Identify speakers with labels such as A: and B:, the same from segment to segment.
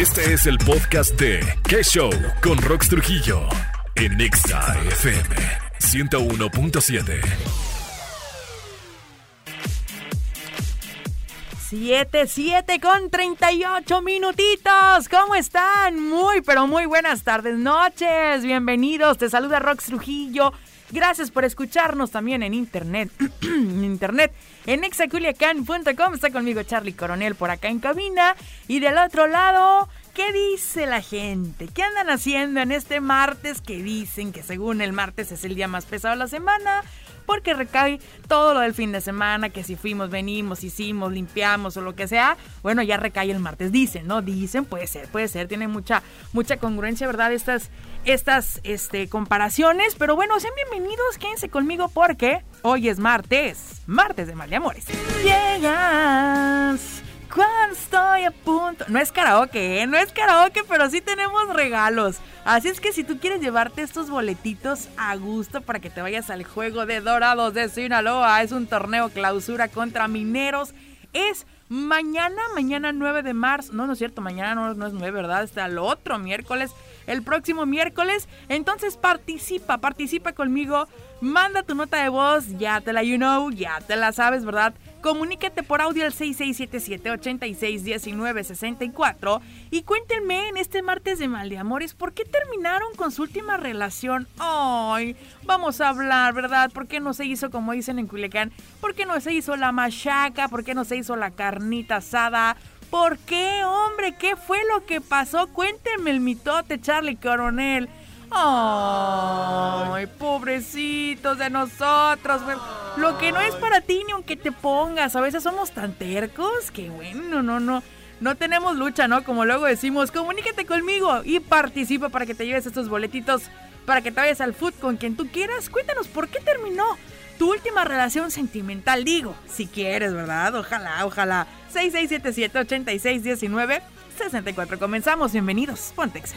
A: Este es el podcast de ¿Qué Show? con Rox Trujillo en Nexa FM 101.7.
B: 7, 7 con 38 minutitos. ¿Cómo están? Muy, pero muy buenas tardes, noches. Bienvenidos. Te saluda Rox Trujillo. Gracias por escucharnos también en internet. en internet. En exaculiacan.com está conmigo Charlie Coronel por acá en cabina. Y del otro lado, ¿qué dice la gente? ¿Qué andan haciendo en este martes que dicen que según el martes es el día más pesado de la semana? porque recae todo lo del fin de semana, que si fuimos, venimos, hicimos, limpiamos o lo que sea, bueno, ya recae el martes. Dicen, ¿no? Dicen, puede ser, puede ser, tiene mucha, mucha congruencia, ¿verdad? Estas, estas este, comparaciones, pero bueno, sean bienvenidos, quédense conmigo porque hoy es martes, martes de mal de amores. Llegas estoy a punto. No es karaoke, ¿eh? No es karaoke, pero sí tenemos regalos. Así es que si tú quieres llevarte estos boletitos a gusto para que te vayas al juego de Dorados de Sinaloa, es un torneo clausura contra mineros. Es mañana, mañana 9 de marzo. No, no es cierto, mañana no, no es 9, ¿verdad? Está el otro miércoles, el próximo miércoles. Entonces participa, participa conmigo. Manda tu nota de voz, ya te la you know, ya te la sabes, ¿verdad? Comuníquete por audio al 6677-861964 y cuéntenme en este martes de mal de amores por qué terminaron con su última relación. Ay, vamos a hablar, ¿verdad? ¿Por qué no se hizo como dicen en Culiacán? ¿Por qué no se hizo la machaca? ¿Por qué no se hizo la carnita asada? ¿Por qué, hombre? ¿Qué fue lo que pasó? Cuéntenme el mitote, Charlie Coronel. Ay, pobrecitos de nosotros. Lo que no es para ti ni aunque te pongas. A veces somos tan tercos que bueno, no, no. No tenemos lucha, ¿no? Como luego decimos, comunícate conmigo y participa para que te lleves estos boletitos para que te vayas al foot con quien tú quieras. Cuéntanos por qué terminó tu última relación sentimental, digo, si quieres, ¿verdad? Ojalá, ojalá. 6677-8619-64. Comenzamos, bienvenidos. Pontex.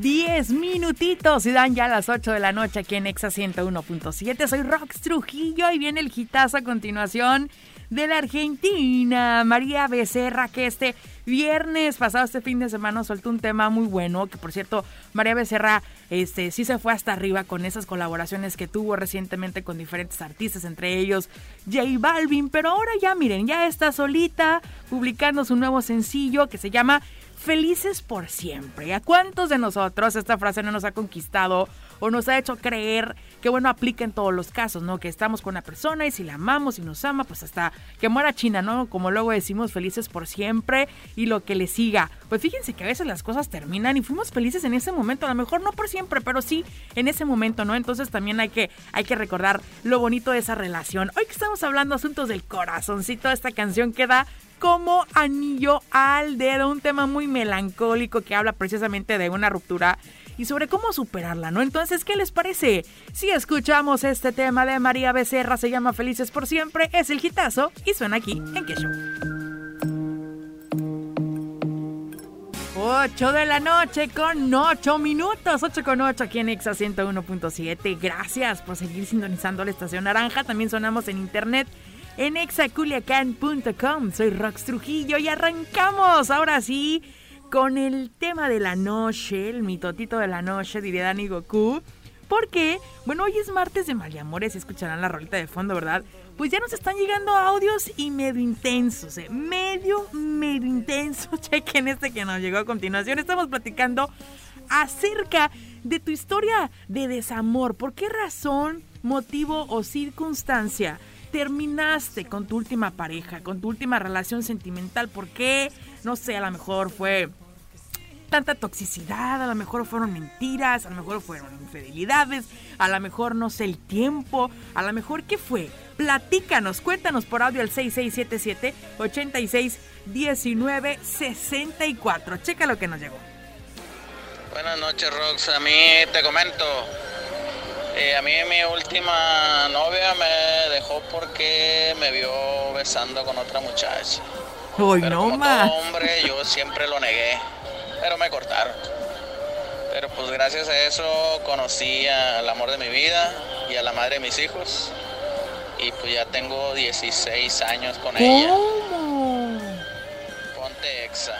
B: 10 minutitos. Y dan ya las 8 de la noche aquí en Exa 101.7. Soy Rox Trujillo y viene el hitazo a continuación de la Argentina, María Becerra, que este viernes pasado, este fin de semana, soltó un tema muy bueno, que por cierto, María Becerra este, sí se fue hasta arriba con esas colaboraciones que tuvo recientemente con diferentes artistas, entre ellos J Balvin, pero ahora ya miren, ya está solita publicando su nuevo sencillo que se llama felices por siempre. ¿A cuántos de nosotros esta frase no nos ha conquistado o nos ha hecho creer que, bueno, aplica en todos los casos, ¿no? Que estamos con una persona y si la amamos y nos ama, pues hasta que muera China, ¿no? Como luego decimos, felices por siempre y lo que le siga. Pues fíjense que a veces las cosas terminan y fuimos felices en ese momento, a lo mejor no por siempre, pero sí en ese momento, ¿no? Entonces también hay que, hay que recordar lo bonito de esa relación. Hoy que estamos hablando asuntos del corazoncito, esta canción queda como anillo al dedo, un tema muy melancólico que habla precisamente de una ruptura y sobre cómo superarla, ¿no? Entonces, ¿qué les parece? Si escuchamos este tema de María Becerra, se llama Felices por Siempre, es el hitazo y suena aquí en Que Show. 8 de la noche con 8 minutos, 8 con 8 aquí en Exa 101.7. Gracias por seguir sintonizando la estación naranja. También sonamos en internet en exaculiacan.com. Soy Rox Trujillo y arrancamos ahora sí con el tema de la noche, el mitotito de la noche, diría Dani Goku. Porque, bueno, hoy es martes de Maliamores, escucharán la rolita de fondo, ¿verdad? Pues ya nos están llegando audios y medio intensos, ¿eh? Medio, medio intensos. Chequen este que nos llegó a continuación. Estamos platicando acerca de tu historia de desamor. ¿Por qué razón, motivo o circunstancia terminaste con tu última pareja, con tu última relación sentimental? ¿Por qué? No sé, a lo mejor fue tanta toxicidad, a lo mejor fueron mentiras, a lo mejor fueron infidelidades, a lo mejor no sé el tiempo, a lo mejor qué fue. Platícanos, cuéntanos por audio al 6677 861964. Checa lo que nos llegó.
C: Buenas noches, Rox. A mí te comento, eh, a mí mi última novia me dejó porque me vio besando con otra muchacha.
B: Uy, no
C: como
B: más.
C: todo hombre, yo siempre lo negué, pero me cortaron. Pero pues gracias a eso conocí al amor de mi vida y a la madre de mis hijos. Y pues ya tengo 16 años con ella.
B: ¿Cómo?
C: Ponte exa.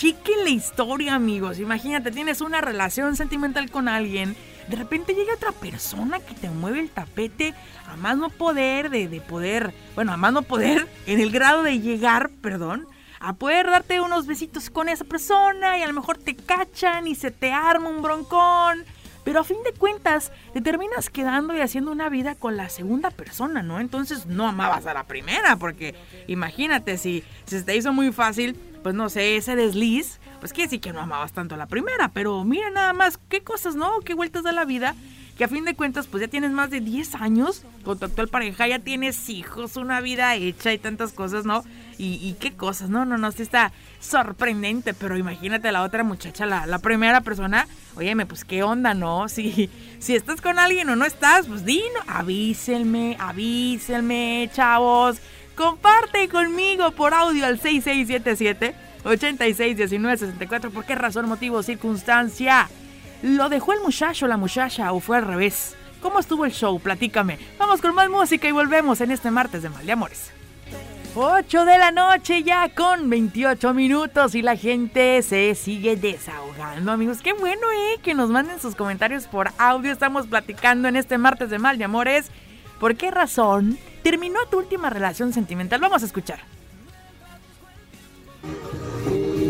B: Chiquen la historia, amigos. Imagínate, tienes una relación sentimental con alguien. De repente llega otra persona que te mueve el tapete a más no poder, de, de poder, bueno, a más no poder, en el grado de llegar, perdón, a poder darte unos besitos con esa persona y a lo mejor te cachan y se te arma un broncón. Pero a fin de cuentas, te terminas quedando y haciendo una vida con la segunda persona, ¿no? Entonces no amabas a la primera, porque imagínate si se te hizo muy fácil, pues no sé, ese desliz, pues quiere decir que no amabas tanto a la primera. Pero mira nada más, qué cosas, ¿no? Qué vueltas da la vida que a fin de cuentas pues ya tienes más de 10 años con tu actual pareja, ya tienes hijos, una vida hecha y tantas cosas, ¿no? Y, qué cosas, no, no, no, sí está sorprendente, pero imagínate la otra muchacha, la, la primera persona, óyeme, pues qué onda, ¿no? Si, si estás con alguien o no estás, pues dino, avísenme, avísenme, chavos, comparte conmigo por audio al 6677 861964, ¿por qué razón, motivo, circunstancia? ¿Lo dejó el muchacho, la muchacha o fue al revés? ¿Cómo estuvo el show? Platícame. Vamos con más música y volvemos en este martes de Mal de Amores. 8 de la noche ya con 28 minutos y la gente se sigue desahogando, amigos. Qué bueno, ¿eh? Que nos manden sus comentarios por audio. Estamos platicando en este martes de Mal de Amores. ¿Por qué razón terminó tu última relación sentimental? Vamos a escuchar.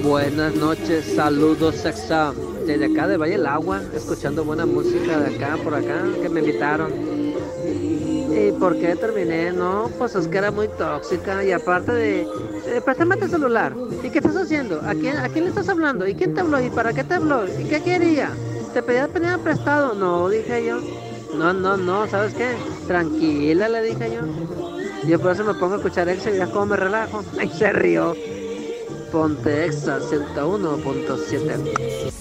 D: Buenas noches, saludos, sexa. Desde acá de Valle del Agua, escuchando buena música de acá, por acá, que me invitaron. ¿Y por qué terminé? No, pues es que era muy tóxica y aparte de... Eh, préstame tu celular. ¿Y qué estás haciendo? ¿A quién, ¿A quién le estás hablando? ¿Y quién te habló? ¿Y para qué te habló? ¿Y qué quería? ¿Te pedía pedir prestado? No, dije yo. No, no, no, ¿sabes qué? Tranquila, le dije yo. Yo por eso me pongo a escuchar Exa y ya cómo me relajo. Ay, se rió. Ponte Exa 101.7.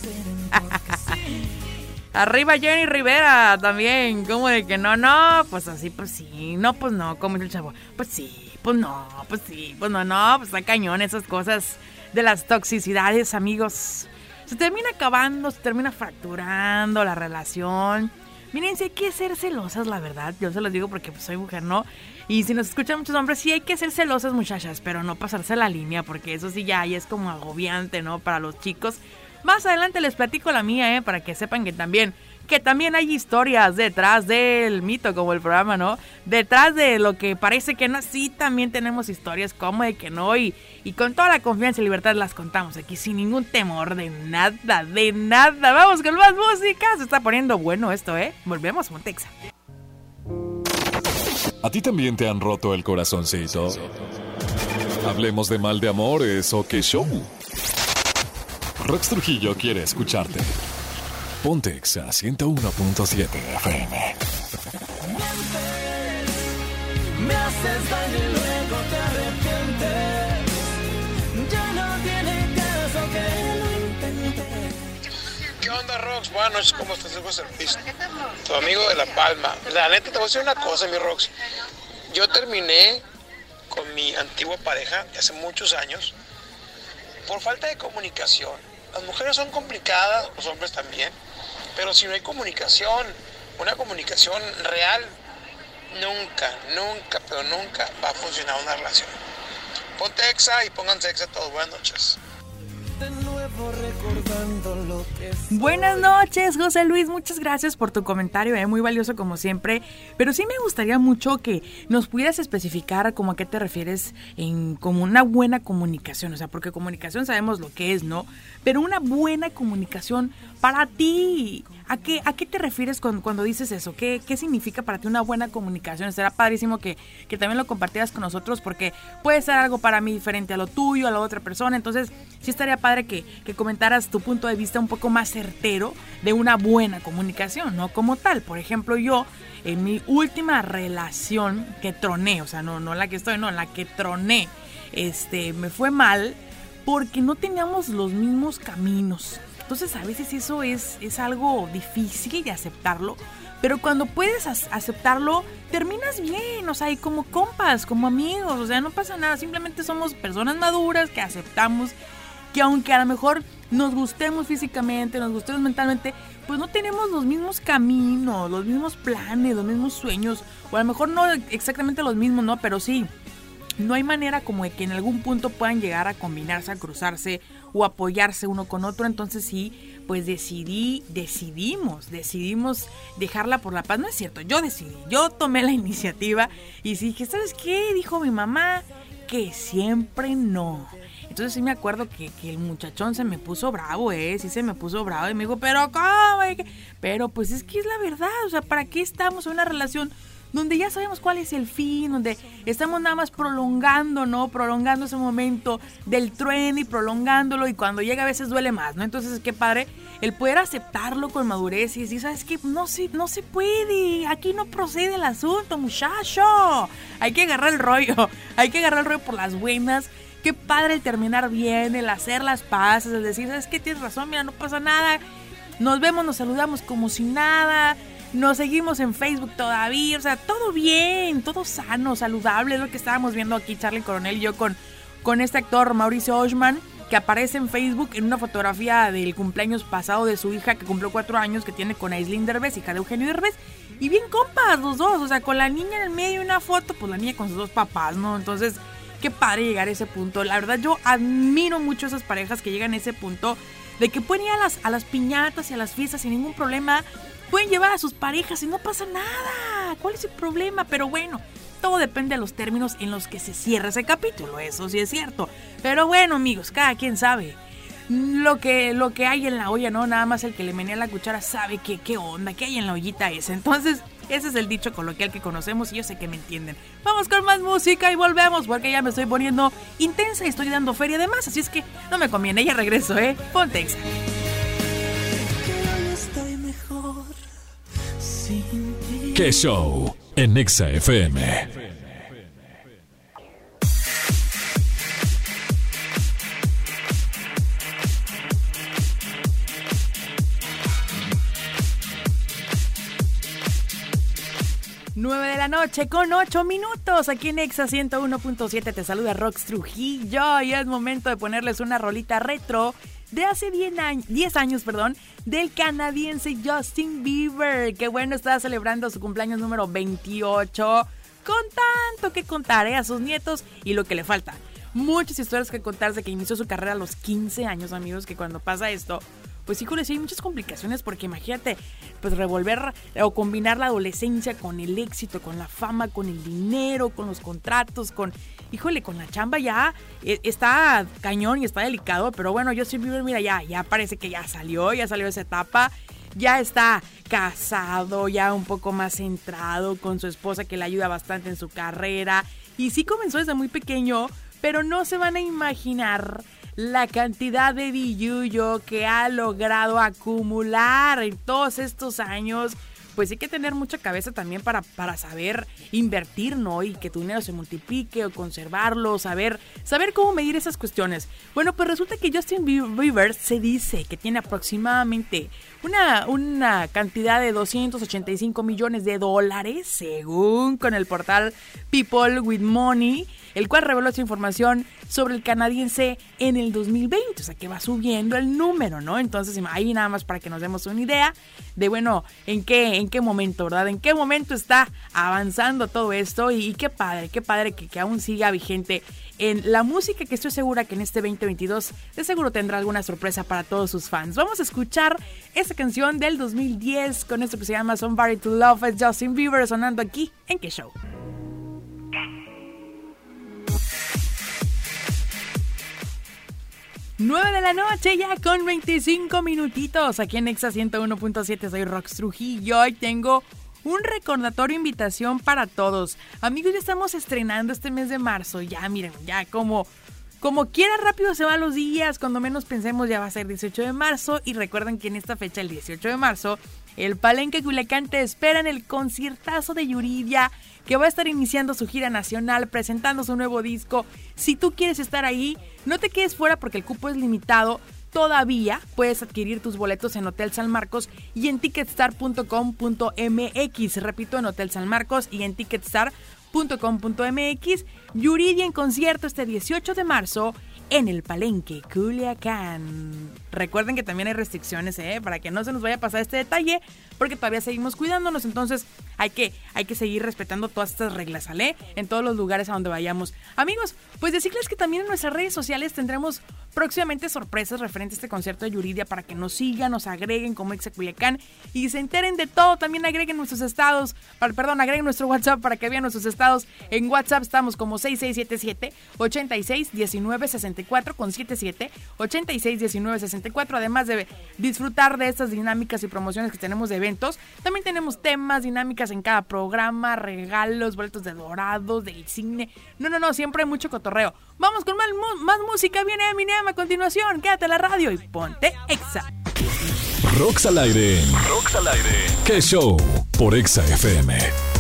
B: Arriba Jenny Rivera también. Como de que no, no, pues así, pues sí. No, pues no, como el chavo. Pues sí, pues no, pues sí, pues no, no, pues está cañón esas cosas de las toxicidades, amigos. Se termina acabando, se termina fracturando la relación. Miren, si hay que ser celosas, la verdad. Yo se los digo porque pues, soy mujer, ¿no? Y si nos escuchan muchos hombres, sí hay que ser celosas, muchachas, pero no pasarse la línea, porque eso sí ya, ya es como agobiante, ¿no? Para los chicos. Más adelante les platico la mía, ¿eh? Para que sepan que también, que también hay historias detrás del mito, como el programa, ¿no? Detrás de lo que parece que no, sí también tenemos historias como de que no. Y, y con toda la confianza y libertad las contamos aquí sin ningún temor de nada, de nada. Vamos con más música. Se está poniendo bueno esto, ¿eh? Volvemos a Montexa.
A: ¿A ti también te han roto el corazoncito? Hablemos de mal de amores o qué show. Rox Trujillo quiere escucharte. Ponte Exa 101.7 FM.
E: Me haces daño y luego te arrepientes. Ya no tiene caso que lo intentes.
F: ¿Qué onda, Rox? Buenas noches, ¿cómo estás? Soy José Luis, tu amigo de La Palma. La neta, te voy a decir una cosa, mi Rox. Yo terminé con mi antigua pareja de hace muchos años por falta de comunicación. Las mujeres son complicadas, los hombres también, pero si no hay comunicación, una comunicación real, nunca, nunca, pero nunca va a funcionar una relación. Ponte exa y pónganse exa todos. Buenas noches.
B: Buenas noches, José Luis. Muchas gracias por tu comentario, eh, muy valioso como siempre. Pero sí me gustaría mucho que nos pudieras especificar como a qué te refieres en como una buena comunicación. O sea, porque comunicación sabemos lo que es, ¿no? Pero una buena comunicación para ti. ¿A qué, ¿A qué te refieres cuando, cuando dices eso? ¿Qué, ¿Qué significa para ti una buena comunicación? Será padrísimo que, que también lo compartieras con nosotros porque puede ser algo para mí diferente a lo tuyo, a la otra persona. Entonces, sí estaría padre que, que comentaras tu punto de vista un poco más certero de una buena comunicación, ¿no? Como tal, por ejemplo, yo en mi última relación que troné, o sea, no, no la que estoy, no, la que troné, este, me fue mal porque no teníamos los mismos caminos. Entonces a veces eso es, es algo difícil de aceptarlo, pero cuando puedes aceptarlo, terminas bien, o sea, y como compas, como amigos, o sea, no pasa nada, simplemente somos personas maduras que aceptamos que aunque a lo mejor nos gustemos físicamente, nos gustemos mentalmente, pues no tenemos los mismos caminos, los mismos planes, los mismos sueños, o a lo mejor no exactamente los mismos, ¿no? Pero sí, no hay manera como de que en algún punto puedan llegar a combinarse, a cruzarse o apoyarse uno con otro. Entonces sí, pues decidí, decidimos, decidimos dejarla por la paz. No es cierto, yo decidí, yo tomé la iniciativa y dije, ¿sabes qué? Dijo mi mamá que siempre no. Entonces sí me acuerdo que, que, el muchachón se me puso bravo, ¿eh? Sí se me puso bravo y me dijo, pero ¿cómo? Pero pues es que es la verdad, o sea, ¿para qué estamos en una relación donde ya sabemos cuál es el fin, donde estamos nada más prolongando, ¿no? Prolongando ese momento del tren y prolongándolo y cuando llega a veces duele más, ¿no? Entonces, qué padre el poder aceptarlo con madurez y decir, ¿sabes qué? No se, no se puede, aquí no procede el asunto, muchacho. Hay que agarrar el rollo, hay que agarrar el rollo por las buenas. Qué padre el terminar bien, el hacer las paces, el decir, ¿sabes qué? Tienes razón, mira, no pasa nada. Nos vemos, nos saludamos como si nada nos seguimos en Facebook todavía, o sea, todo bien, todo sano, saludable, es lo que estábamos viendo aquí Charlie Coronel y yo con, con este actor Mauricio Oshman, que aparece en Facebook en una fotografía del cumpleaños pasado de su hija que cumplió cuatro años, que tiene con Aislinn Derbez, hija de Eugenio Derbez, y bien compas los dos, o sea, con la niña en el medio una foto, pues la niña con sus dos papás, ¿no? Entonces, qué padre llegar a ese punto. La verdad, yo admiro mucho esas parejas que llegan a ese punto de que pueden ir a las, a las piñatas y a las fiestas sin ningún problema, pueden llevar a sus parejas y no pasa nada. ¿Cuál es el problema? Pero bueno, todo depende de los términos en los que se cierra ese capítulo, eso sí es cierto. Pero bueno, amigos, cada quien sabe. Lo que, lo que hay en la olla, ¿no? Nada más el que le menea la cuchara sabe que, qué onda, qué hay en la ollita esa. Entonces, ese es el dicho coloquial que conocemos y yo sé que me entienden. Vamos con más música y volvemos porque ya me estoy poniendo intensa y estoy dando feria de más, así es que no me conviene, ya regreso, ¿eh? Ponte exa.
A: ¿Qué show? En Exa FM.
B: 9 de la noche con 8 minutos aquí en Exa 101.7 te saluda Rox Trujillo y es momento de ponerles una rolita retro de hace 10 años, 10 años perdón, del canadiense Justin Bieber, que bueno, está celebrando su cumpleaños número 28 con tanto que contar ¿eh? a sus nietos y lo que le falta. Muchas historias que contarse que inició su carrera a los 15 años, amigos, que cuando pasa esto, pues híjole, sí hay muchas complicaciones porque imagínate, pues revolver o combinar la adolescencia con el éxito, con la fama, con el dinero, con los contratos, con, híjole, con la chamba ya eh, está cañón y está delicado, pero bueno, yo siempre, mira, ya, ya parece que ya salió, ya salió esa etapa ya está casado, ya un poco más centrado con su esposa que le ayuda bastante en su carrera. Y sí comenzó desde muy pequeño, pero no se van a imaginar la cantidad de billuyo que ha logrado acumular en todos estos años pues hay que tener mucha cabeza también para, para saber invertir, ¿no? Y que tu dinero se multiplique o conservarlo, saber, saber cómo medir esas cuestiones. Bueno, pues resulta que Justin Bieber se dice que tiene aproximadamente una, una cantidad de 285 millones de dólares, según con el portal People with Money el cual reveló esa información sobre el canadiense en el 2020, o sea que va subiendo el número, ¿no? Entonces ahí nada más para que nos demos una idea de, bueno, en qué, en qué momento, ¿verdad? En qué momento está avanzando todo esto y, qué padre, qué padre que aún siga vigente en la música que estoy segura que en este 2022 de seguro tendrá alguna sorpresa para todos sus fans. Vamos a escuchar esa canción del 2010 con esto que se llama Somebody to Love, es Justin Bieber sonando aquí en qué show. 9 de la noche ya con 25 minutitos aquí en Exa 101.7 soy Rox Trujillo y tengo un recordatorio invitación para todos. Amigos, ya estamos estrenando este mes de marzo, ya miren, ya como como quiera rápido se van los días, cuando menos pensemos ya va a ser 18 de marzo y recuerden que en esta fecha el 18 de marzo el Palenque Culiacán te espera en el conciertazo de Yuridia que va a estar iniciando su gira nacional, presentando su nuevo disco. Si tú quieres estar ahí, no te quedes fuera porque el cupo es limitado. Todavía puedes adquirir tus boletos en Hotel San Marcos y en ticketstar.com.mx. Repito, en Hotel San Marcos y en ticketstar.com.mx. Yuridia en concierto este 18 de marzo en el Palenque, Culiacán. Recuerden que también hay restricciones, ¿eh? Para que no se nos vaya a pasar este detalle. Porque todavía seguimos cuidándonos, entonces hay que, hay que seguir respetando todas estas reglas, ¿sale? En todos los lugares a donde vayamos. Amigos, pues decirles que también en nuestras redes sociales tendremos próximamente sorpresas referentes a este concierto de Yuridia para que nos sigan, nos agreguen como Exa Culiacán y se enteren de todo. También agreguen nuestros estados, para, perdón, agreguen nuestro WhatsApp para que vean nuestros estados. En WhatsApp estamos como 6677 86 19 64 con 77 86 19 64. Además de disfrutar de estas dinámicas y promociones que tenemos de eventos, también tenemos temas, dinámicas en cada programa, regalos, boletos de dorados, del cine. No, no, no, siempre hay mucho cotorreo. Vamos con más, música. Viene Eminem a continuación. Quédate en la radio y ponte Exa.
A: Rox al aire. Rox al aire. ¿Qué show? Por Exa FM.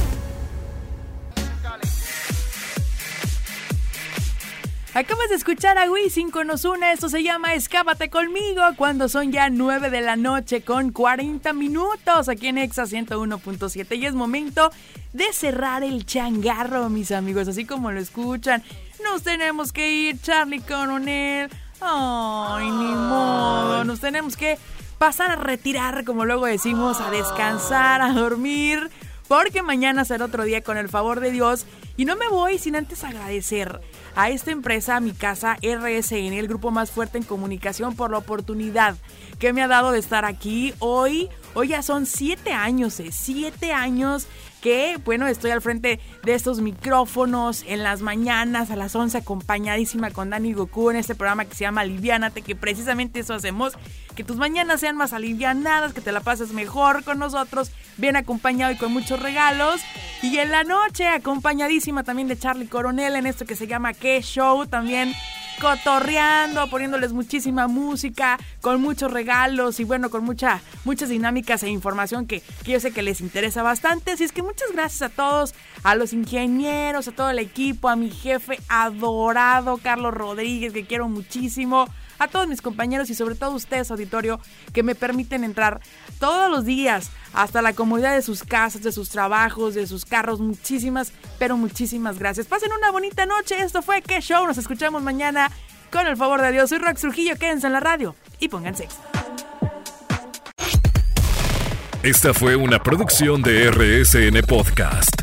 B: Acabas de escuchar a Wisin con Ozuna, esto se llama Escápate conmigo cuando son ya 9 de la noche con 40 minutos aquí en Exa 101.7 y es momento de cerrar el changarro, mis amigos, así como lo escuchan. Nos tenemos que ir, Charlie Coronel. Ay, ni modo, nos tenemos que pasar a retirar, como luego decimos, a descansar, a dormir, porque mañana será otro día con el favor de Dios. Y no me voy sin antes agradecer a esta empresa, a mi casa RSN, el grupo más fuerte en comunicación, por la oportunidad que me ha dado de estar aquí hoy. Hoy ya son siete años, eh, siete años que, bueno, estoy al frente de estos micrófonos en las mañanas a las 11 acompañadísima con Dani Goku en este programa que se llama Aliviánate, que precisamente eso hacemos, que tus mañanas sean más alivianadas, que te la pases mejor con nosotros, bien acompañado y con muchos regalos. Y en la noche acompañadísima también de Charlie Coronel en esto que se llama ¿Qué Show? También cotorreando, poniéndoles muchísima música, con muchos regalos y bueno, con mucha, muchas dinámicas e información que, que yo sé que les interesa bastante. Así es que muchas gracias a todos, a los ingenieros, a todo el equipo, a mi jefe adorado, Carlos Rodríguez, que quiero muchísimo. A todos mis compañeros y sobre todo ustedes, auditorio, que me permiten entrar todos los días hasta la comodidad de sus casas, de sus trabajos, de sus carros. Muchísimas, pero muchísimas gracias. Pasen una bonita noche. Esto fue Que Show. Nos escuchamos mañana. Con el favor de Dios, soy Rox Trujillo. Quédense en la radio y pónganse.
A: Esta fue una producción de RSN Podcast.